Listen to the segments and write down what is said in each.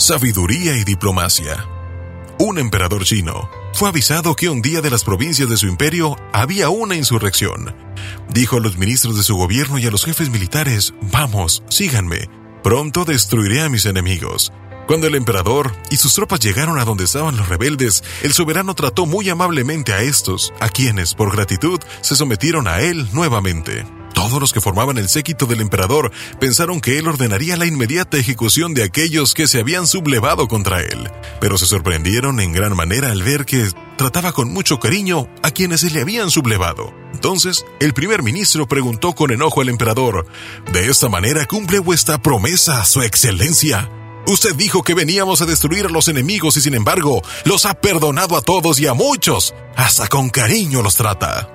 Sabiduría y diplomacia. Un emperador chino fue avisado que un día de las provincias de su imperio había una insurrección. Dijo a los ministros de su gobierno y a los jefes militares, vamos, síganme, pronto destruiré a mis enemigos. Cuando el emperador y sus tropas llegaron a donde estaban los rebeldes, el soberano trató muy amablemente a estos, a quienes, por gratitud, se sometieron a él nuevamente. Todos los que formaban el séquito del emperador pensaron que él ordenaría la inmediata ejecución de aquellos que se habían sublevado contra él, pero se sorprendieron en gran manera al ver que trataba con mucho cariño a quienes se le habían sublevado. Entonces, el primer ministro preguntó con enojo al emperador, ¿De esta manera cumple vuestra promesa, su excelencia? Usted dijo que veníamos a destruir a los enemigos y sin embargo los ha perdonado a todos y a muchos. Hasta con cariño los trata.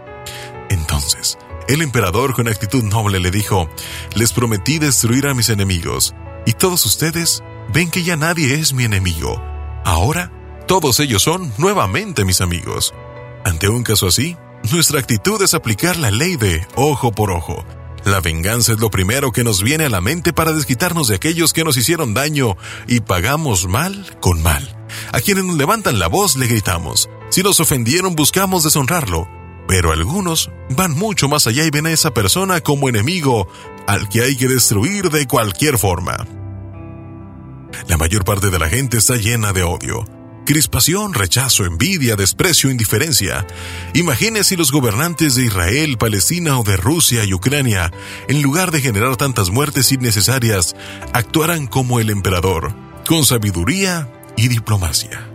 Entonces, el emperador con actitud noble le dijo, les prometí destruir a mis enemigos, y todos ustedes ven que ya nadie es mi enemigo. Ahora, todos ellos son nuevamente mis amigos. Ante un caso así, nuestra actitud es aplicar la ley de ojo por ojo. La venganza es lo primero que nos viene a la mente para desquitarnos de aquellos que nos hicieron daño y pagamos mal con mal. A quienes nos levantan la voz le gritamos. Si nos ofendieron buscamos deshonrarlo pero algunos van mucho más allá y ven a esa persona como enemigo al que hay que destruir de cualquier forma. La mayor parte de la gente está llena de odio, crispación, rechazo, envidia, desprecio, indiferencia. Imagine si los gobernantes de Israel, Palestina o de Rusia y Ucrania, en lugar de generar tantas muertes innecesarias, actuaran como el emperador, con sabiduría y diplomacia.